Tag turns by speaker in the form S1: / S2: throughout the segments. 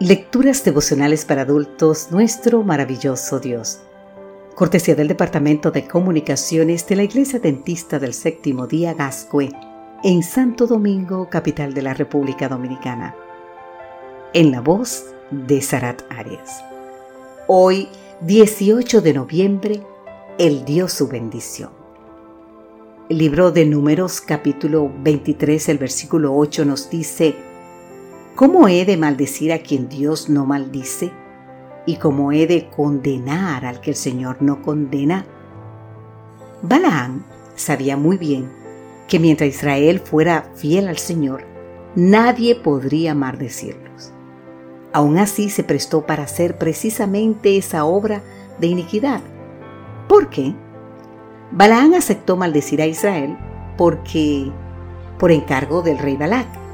S1: Lecturas devocionales para adultos, nuestro maravilloso Dios. Cortesía del Departamento de Comunicaciones de la Iglesia Dentista del Séptimo Día Gascue, en Santo Domingo, capital de la República Dominicana. En la voz de Sarat Arias. Hoy, 18 de noviembre, Él dio su bendición. El libro de Números, capítulo 23, el versículo 8 nos dice, ¿Cómo he de maldecir a quien Dios no maldice? ¿Y cómo he de condenar al que el Señor no condena? Balaán sabía muy bien que mientras Israel fuera fiel al Señor, nadie podría maldecirlos. Aún así se prestó para hacer precisamente esa obra de iniquidad. ¿Por qué? Balaán aceptó maldecir a Israel porque por encargo del rey Balac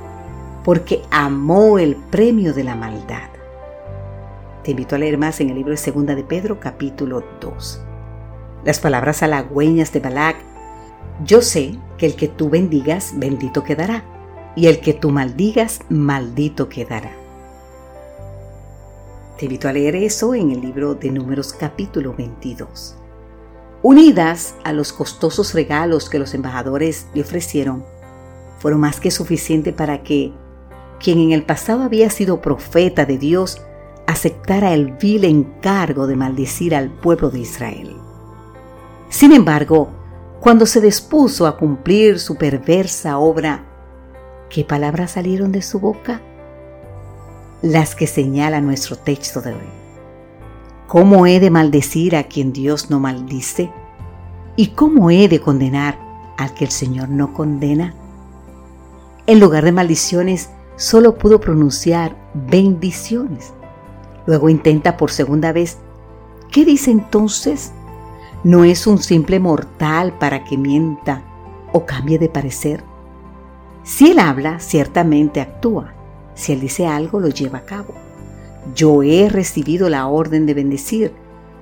S1: porque amó el premio de la maldad. Te invito a leer más en el libro de Segunda de Pedro capítulo 2. Las palabras halagüeñas de Balac, yo sé que el que tú bendigas, bendito quedará, y el que tú maldigas, maldito quedará. Te invito a leer eso en el libro de Números capítulo 22. Unidas a los costosos regalos que los embajadores le ofrecieron, fueron más que suficiente para que quien en el pasado había sido profeta de Dios, aceptara el vil encargo de maldecir al pueblo de Israel. Sin embargo, cuando se dispuso a cumplir su perversa obra, ¿qué palabras salieron de su boca? Las que señala nuestro texto de hoy. ¿Cómo he de maldecir a quien Dios no maldice? ¿Y cómo he de condenar al que el Señor no condena? En lugar de maldiciones, solo pudo pronunciar bendiciones. Luego intenta por segunda vez. ¿Qué dice entonces? ¿No es un simple mortal para que mienta o cambie de parecer? Si él habla, ciertamente actúa. Si él dice algo, lo lleva a cabo. Yo he recibido la orden de bendecir.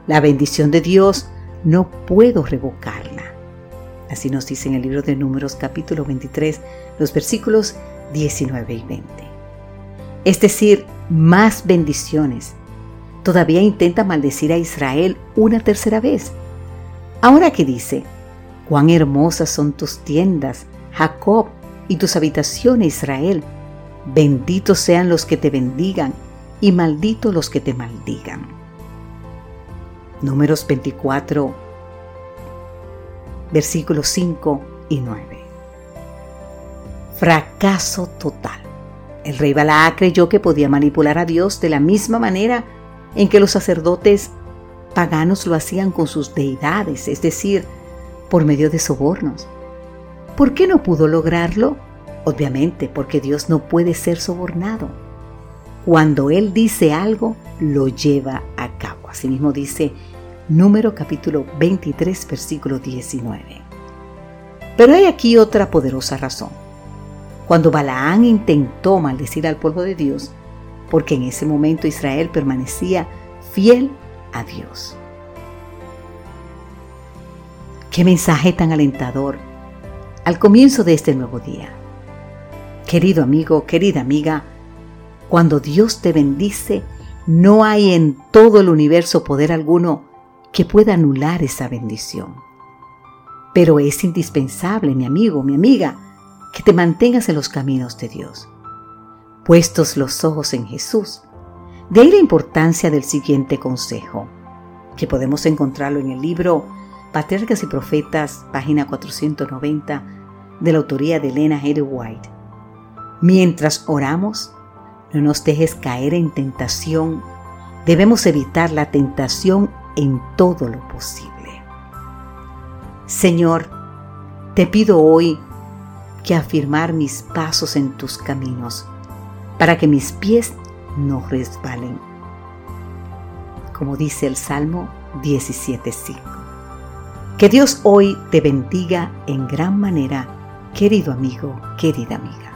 S1: La bendición de Dios no puedo revocarla. Así nos dice en el libro de Números capítulo 23, los versículos 19 y 20. Es decir, más bendiciones. Todavía intenta maldecir a Israel una tercera vez. Ahora que dice, cuán hermosas son tus tiendas, Jacob, y tus habitaciones, Israel. Benditos sean los que te bendigan y malditos los que te maldigan. Números 24, versículos 5 y 9 fracaso total. El rey Balaá creyó que podía manipular a Dios de la misma manera en que los sacerdotes paganos lo hacían con sus deidades, es decir, por medio de sobornos. ¿Por qué no pudo lograrlo? Obviamente porque Dios no puede ser sobornado. Cuando Él dice algo, lo lleva a cabo. Asimismo dice número capítulo 23, versículo 19. Pero hay aquí otra poderosa razón cuando Balaán intentó maldecir al pueblo de Dios, porque en ese momento Israel permanecía fiel a Dios. Qué mensaje tan alentador al comienzo de este nuevo día. Querido amigo, querida amiga, cuando Dios te bendice, no hay en todo el universo poder alguno que pueda anular esa bendición. Pero es indispensable, mi amigo, mi amiga, que te mantengas en los caminos de Dios. Puestos los ojos en Jesús. De ahí la importancia del siguiente consejo, que podemos encontrarlo en el libro Patriarcas y Profetas, página 490, de la autoría de Elena G. White. Mientras oramos, no nos dejes caer en tentación. Debemos evitar la tentación en todo lo posible. Señor, te pido hoy que afirmar mis pasos en tus caminos, para que mis pies no resbalen. Como dice el Salmo 17.5. Que Dios hoy te bendiga en gran manera, querido amigo, querida amiga.